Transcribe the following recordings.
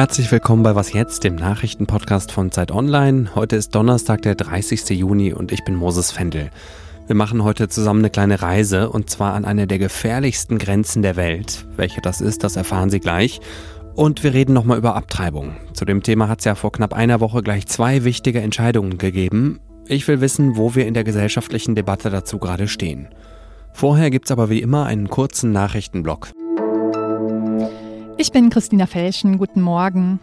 Herzlich willkommen bei Was jetzt, dem Nachrichtenpodcast von Zeit Online. Heute ist Donnerstag, der 30. Juni und ich bin Moses Fendel. Wir machen heute zusammen eine kleine Reise und zwar an eine der gefährlichsten Grenzen der Welt. Welche das ist, das erfahren Sie gleich. Und wir reden nochmal über Abtreibung. Zu dem Thema hat es ja vor knapp einer Woche gleich zwei wichtige Entscheidungen gegeben. Ich will wissen, wo wir in der gesellschaftlichen Debatte dazu gerade stehen. Vorher gibt es aber wie immer einen kurzen Nachrichtenblock. Ich bin Christina Felschen. Guten Morgen.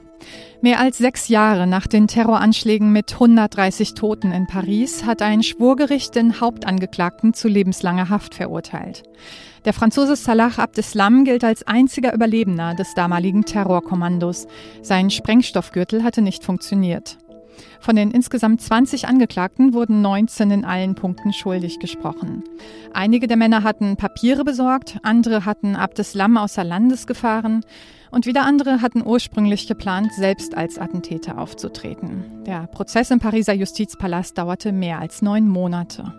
Mehr als sechs Jahre nach den Terroranschlägen mit 130 Toten in Paris hat ein Schwurgericht den Hauptangeklagten zu lebenslanger Haft verurteilt. Der Franzose Salah Abdeslam gilt als einziger Überlebender des damaligen Terrorkommandos. Sein Sprengstoffgürtel hatte nicht funktioniert. Von den insgesamt 20 Angeklagten wurden 19 in allen Punkten schuldig gesprochen. Einige der Männer hatten Papiere besorgt, andere hatten Abdeslam außer Landes gefahren und wieder andere hatten ursprünglich geplant, selbst als Attentäter aufzutreten. Der Prozess im Pariser Justizpalast dauerte mehr als neun Monate.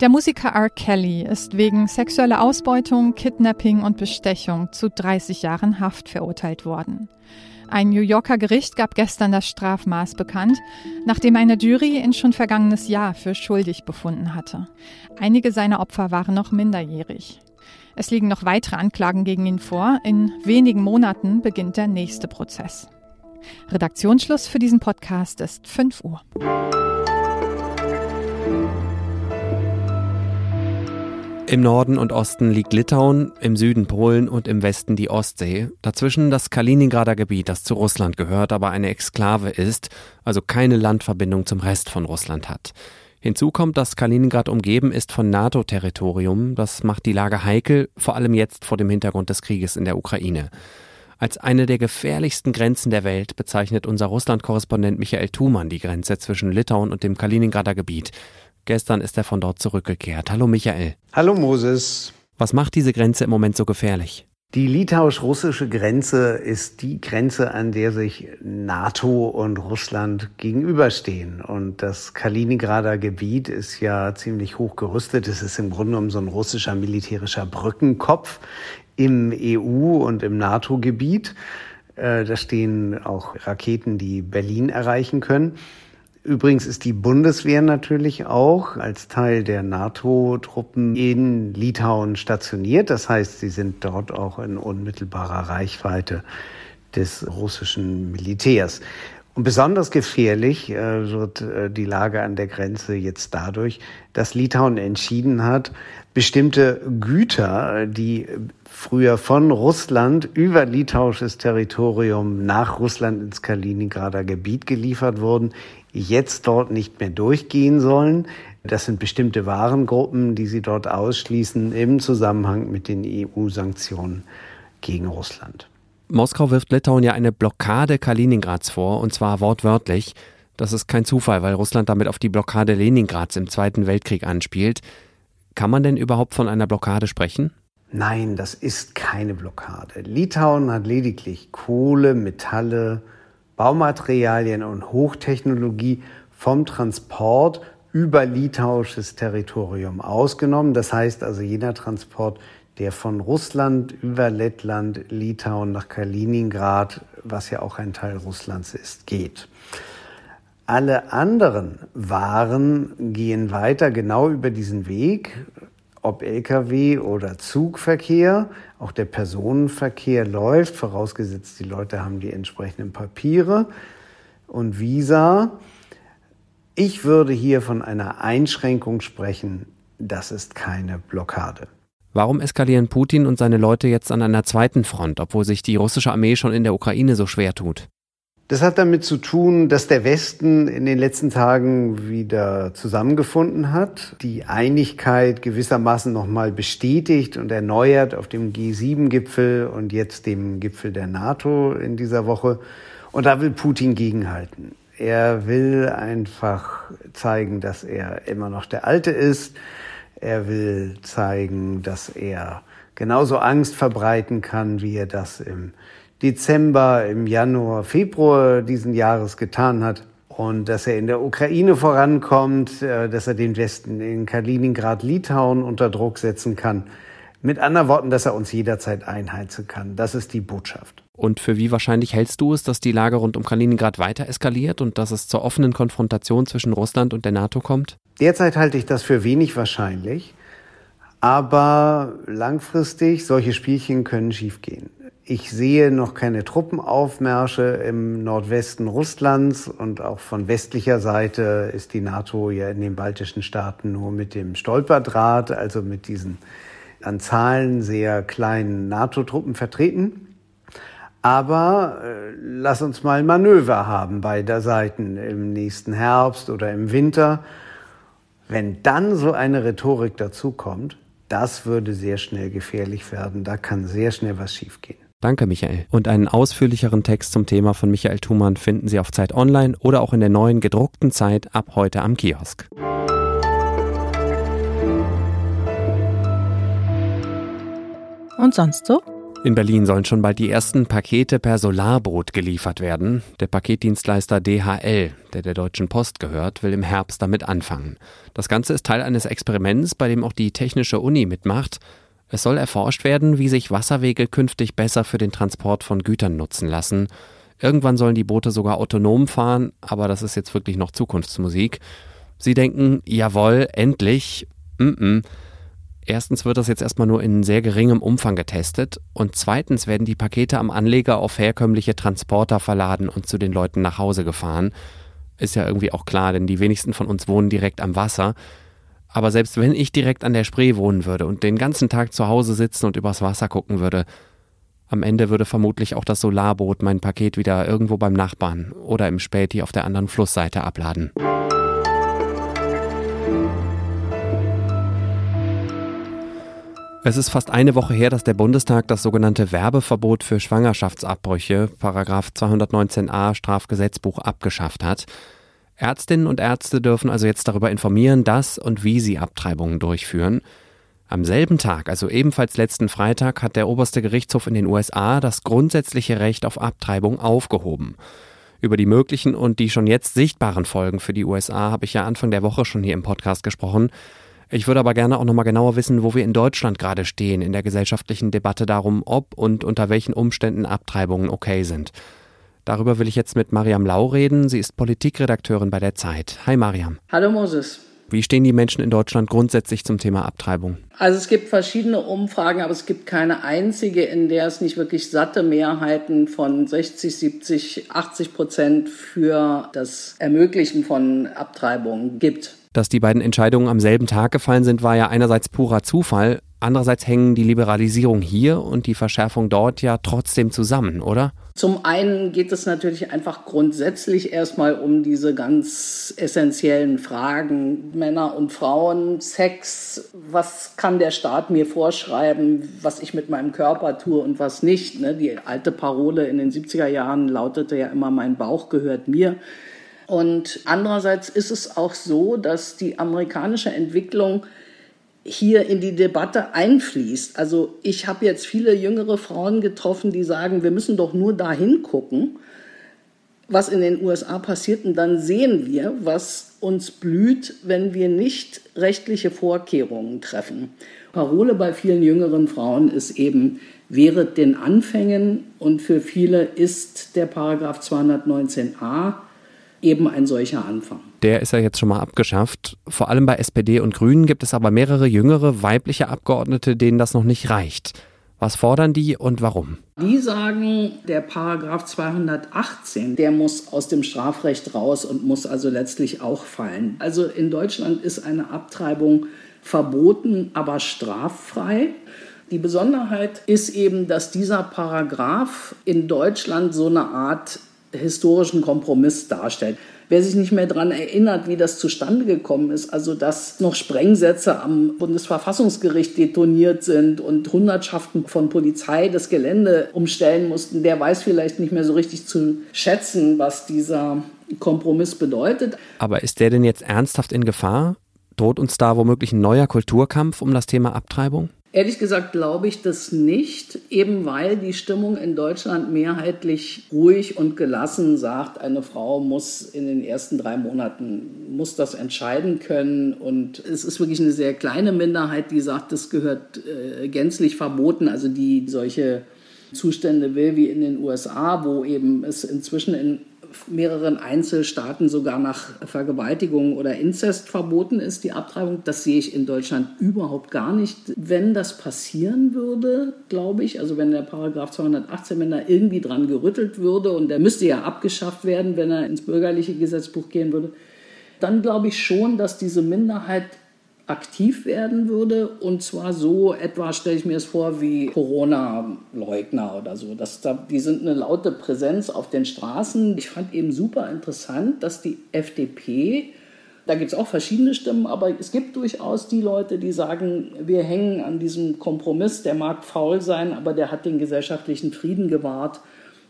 Der Musiker R. Kelly ist wegen sexueller Ausbeutung, Kidnapping und Bestechung zu 30 Jahren Haft verurteilt worden. Ein New Yorker Gericht gab gestern das Strafmaß bekannt, nachdem eine Jury ihn schon vergangenes Jahr für schuldig befunden hatte. Einige seiner Opfer waren noch minderjährig. Es liegen noch weitere Anklagen gegen ihn vor. In wenigen Monaten beginnt der nächste Prozess. Redaktionsschluss für diesen Podcast ist 5 Uhr. Im Norden und Osten liegt Litauen, im Süden Polen und im Westen die Ostsee. Dazwischen das Kaliningrader Gebiet, das zu Russland gehört, aber eine Exklave ist, also keine Landverbindung zum Rest von Russland hat. Hinzu kommt, dass Kaliningrad umgeben ist von NATO-Territorium. Das macht die Lage heikel, vor allem jetzt vor dem Hintergrund des Krieges in der Ukraine. Als eine der gefährlichsten Grenzen der Welt bezeichnet unser Russland-Korrespondent Michael Thumann die Grenze zwischen Litauen und dem Kaliningrader Gebiet. Gestern ist er von dort zurückgekehrt. Hallo Michael. Hallo Moses. Was macht diese Grenze im Moment so gefährlich? Die litauisch-russische Grenze ist die Grenze, an der sich NATO und Russland gegenüberstehen. Und das Kaliningrader Gebiet ist ja ziemlich hoch gerüstet. Es ist im Grunde genommen so ein russischer militärischer Brückenkopf im EU- und im NATO-Gebiet. Äh, da stehen auch Raketen, die Berlin erreichen können. Übrigens ist die Bundeswehr natürlich auch als Teil der NATO-Truppen in Litauen stationiert. Das heißt, sie sind dort auch in unmittelbarer Reichweite des russischen Militärs. Und besonders gefährlich äh, wird äh, die Lage an der Grenze jetzt dadurch, dass Litauen entschieden hat, bestimmte Güter, die früher von Russland über litauisches Territorium nach Russland ins Kaliningrader Gebiet geliefert wurden, jetzt dort nicht mehr durchgehen sollen. Das sind bestimmte Warengruppen, die sie dort ausschließen im Zusammenhang mit den EU-Sanktionen gegen Russland. Moskau wirft Litauen ja eine Blockade Kaliningrads vor, und zwar wortwörtlich. Das ist kein Zufall, weil Russland damit auf die Blockade Leningrads im Zweiten Weltkrieg anspielt. Kann man denn überhaupt von einer Blockade sprechen? Nein, das ist keine Blockade. Litauen hat lediglich Kohle, Metalle, Baumaterialien und Hochtechnologie vom Transport über litauisches Territorium ausgenommen. Das heißt also, jener Transport, der von Russland über Lettland, Litauen nach Kaliningrad, was ja auch ein Teil Russlands ist, geht. Alle anderen Waren gehen weiter genau über diesen Weg, ob Lkw oder Zugverkehr. Auch der Personenverkehr läuft, vorausgesetzt die Leute haben die entsprechenden Papiere und Visa. Ich würde hier von einer Einschränkung sprechen. Das ist keine Blockade. Warum eskalieren Putin und seine Leute jetzt an einer zweiten Front, obwohl sich die russische Armee schon in der Ukraine so schwer tut? Das hat damit zu tun, dass der Westen in den letzten Tagen wieder zusammengefunden hat, die Einigkeit gewissermaßen nochmal bestätigt und erneuert auf dem G7-Gipfel und jetzt dem Gipfel der NATO in dieser Woche. Und da will Putin gegenhalten. Er will einfach zeigen, dass er immer noch der Alte ist. Er will zeigen, dass er genauso Angst verbreiten kann, wie er das im Dezember, im Januar, Februar diesen Jahres getan hat. Und dass er in der Ukraine vorankommt, äh, dass er den Westen in Kaliningrad, Litauen unter Druck setzen kann. Mit anderen Worten, dass er uns jederzeit einheizen kann. Das ist die Botschaft. Und für wie wahrscheinlich hältst du es, dass die Lage rund um Kaliningrad weiter eskaliert und dass es zur offenen Konfrontation zwischen Russland und der NATO kommt? Derzeit halte ich das für wenig wahrscheinlich. Aber langfristig, solche Spielchen können schiefgehen. Ich sehe noch keine Truppenaufmärsche im Nordwesten Russlands und auch von westlicher Seite ist die NATO ja in den baltischen Staaten nur mit dem Stolperdraht, also mit diesen an Zahlen sehr kleinen NATO-Truppen vertreten. Aber äh, lass uns mal Manöver haben beider Seiten im nächsten Herbst oder im Winter. Wenn dann so eine Rhetorik dazukommt, das würde sehr schnell gefährlich werden. Da kann sehr schnell was schiefgehen. Danke, Michael. Und einen ausführlicheren Text zum Thema von Michael Thumann finden Sie auf Zeit Online oder auch in der neuen gedruckten Zeit ab heute am Kiosk. Und sonst so? In Berlin sollen schon bald die ersten Pakete per Solarboot geliefert werden. Der Paketdienstleister DHL, der der Deutschen Post gehört, will im Herbst damit anfangen. Das Ganze ist Teil eines Experiments, bei dem auch die Technische Uni mitmacht. Es soll erforscht werden, wie sich Wasserwege künftig besser für den Transport von Gütern nutzen lassen. Irgendwann sollen die Boote sogar autonom fahren, aber das ist jetzt wirklich noch Zukunftsmusik. Sie denken, jawohl, endlich. Mm -mm. Erstens wird das jetzt erstmal nur in sehr geringem Umfang getestet und zweitens werden die Pakete am Anleger auf herkömmliche Transporter verladen und zu den Leuten nach Hause gefahren. Ist ja irgendwie auch klar, denn die wenigsten von uns wohnen direkt am Wasser. Aber selbst wenn ich direkt an der Spree wohnen würde und den ganzen Tag zu Hause sitzen und übers Wasser gucken würde, am Ende würde vermutlich auch das Solarboot mein Paket wieder irgendwo beim Nachbarn oder im Späti auf der anderen Flussseite abladen. Es ist fast eine Woche her, dass der Bundestag das sogenannte Werbeverbot für Schwangerschaftsabbrüche, Paragraph 219a Strafgesetzbuch, abgeschafft hat. Ärztinnen und Ärzte dürfen also jetzt darüber informieren, dass und wie sie Abtreibungen durchführen. Am selben Tag, also ebenfalls letzten Freitag, hat der oberste Gerichtshof in den USA das grundsätzliche Recht auf Abtreibung aufgehoben. Über die möglichen und die schon jetzt sichtbaren Folgen für die USA habe ich ja Anfang der Woche schon hier im Podcast gesprochen. Ich würde aber gerne auch nochmal genauer wissen, wo wir in Deutschland gerade stehen in der gesellschaftlichen Debatte darum, ob und unter welchen Umständen Abtreibungen okay sind. Darüber will ich jetzt mit Mariam Lau reden. Sie ist Politikredakteurin bei der Zeit. Hi Mariam. Hallo Moses. Wie stehen die Menschen in Deutschland grundsätzlich zum Thema Abtreibung? Also es gibt verschiedene Umfragen, aber es gibt keine einzige, in der es nicht wirklich satte Mehrheiten von 60, 70, 80 Prozent für das Ermöglichen von Abtreibungen gibt. Dass die beiden Entscheidungen am selben Tag gefallen sind, war ja einerseits purer Zufall, andererseits hängen die Liberalisierung hier und die Verschärfung dort ja trotzdem zusammen, oder? Zum einen geht es natürlich einfach grundsätzlich erstmal um diese ganz essentiellen Fragen Männer und Frauen, Sex, was kann der Staat mir vorschreiben, was ich mit meinem Körper tue und was nicht. Ne? Die alte Parole in den 70er Jahren lautete ja immer, mein Bauch gehört mir. Und andererseits ist es auch so, dass die amerikanische Entwicklung hier in die Debatte einfließt. Also ich habe jetzt viele jüngere Frauen getroffen, die sagen, wir müssen doch nur dahin gucken, was in den USA passiert und dann sehen wir, was uns blüht, wenn wir nicht rechtliche Vorkehrungen treffen. Parole bei vielen jüngeren Frauen ist eben, während den Anfängen und für viele ist der Paragraph 219a eben ein solcher Anfang. Der ist ja jetzt schon mal abgeschafft. Vor allem bei SPD und Grünen gibt es aber mehrere jüngere weibliche Abgeordnete, denen das noch nicht reicht. Was fordern die und warum? Die sagen, der Paragraph 218, der muss aus dem Strafrecht raus und muss also letztlich auch fallen. Also in Deutschland ist eine Abtreibung verboten, aber straffrei. Die Besonderheit ist eben, dass dieser Paragraph in Deutschland so eine Art historischen Kompromiss darstellt. Wer sich nicht mehr daran erinnert, wie das zustande gekommen ist, also dass noch Sprengsätze am Bundesverfassungsgericht detoniert sind und Hundertschaften von Polizei das Gelände umstellen mussten, der weiß vielleicht nicht mehr so richtig zu schätzen, was dieser Kompromiss bedeutet. Aber ist der denn jetzt ernsthaft in Gefahr? Droht uns da womöglich ein neuer Kulturkampf um das Thema Abtreibung? Ehrlich gesagt glaube ich das nicht, eben weil die Stimmung in Deutschland mehrheitlich ruhig und gelassen sagt, eine Frau muss in den ersten drei Monaten muss das entscheiden können. Und es ist wirklich eine sehr kleine Minderheit, die sagt, das gehört äh, gänzlich verboten, also die solche Zustände will wie in den USA, wo eben es inzwischen in mehreren Einzelstaaten sogar nach Vergewaltigung oder Inzest verboten ist, die Abtreibung. Das sehe ich in Deutschland überhaupt gar nicht. Wenn das passieren würde, glaube ich, also wenn der Paragraph 218, wenn da irgendwie dran gerüttelt würde und der müsste ja abgeschafft werden, wenn er ins bürgerliche Gesetzbuch gehen würde, dann glaube ich schon, dass diese Minderheit aktiv werden würde. Und zwar so etwa, stelle ich mir es vor, wie Corona-Leugner oder so. Das, die sind eine laute Präsenz auf den Straßen. Ich fand eben super interessant, dass die FDP, da gibt es auch verschiedene Stimmen, aber es gibt durchaus die Leute, die sagen, wir hängen an diesem Kompromiss, der mag faul sein, aber der hat den gesellschaftlichen Frieden gewahrt.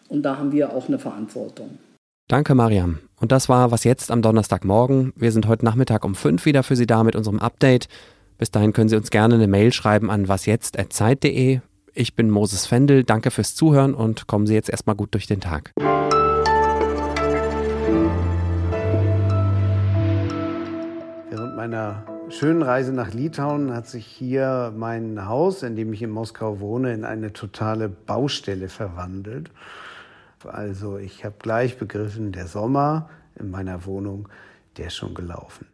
Und da haben wir auch eine Verantwortung. Danke, Mariam. Und das war was jetzt am Donnerstagmorgen. Wir sind heute Nachmittag um fünf wieder für Sie da mit unserem Update. Bis dahin können Sie uns gerne eine Mail schreiben an wasjetzt.zeit.de. Ich bin Moses Fendel. Danke fürs Zuhören und kommen Sie jetzt erstmal gut durch den Tag. Während meiner schönen Reise nach Litauen hat sich hier mein Haus, in dem ich in Moskau wohne, in eine totale Baustelle verwandelt. Also ich habe gleich begriffen, der Sommer in meiner Wohnung, der ist schon gelaufen.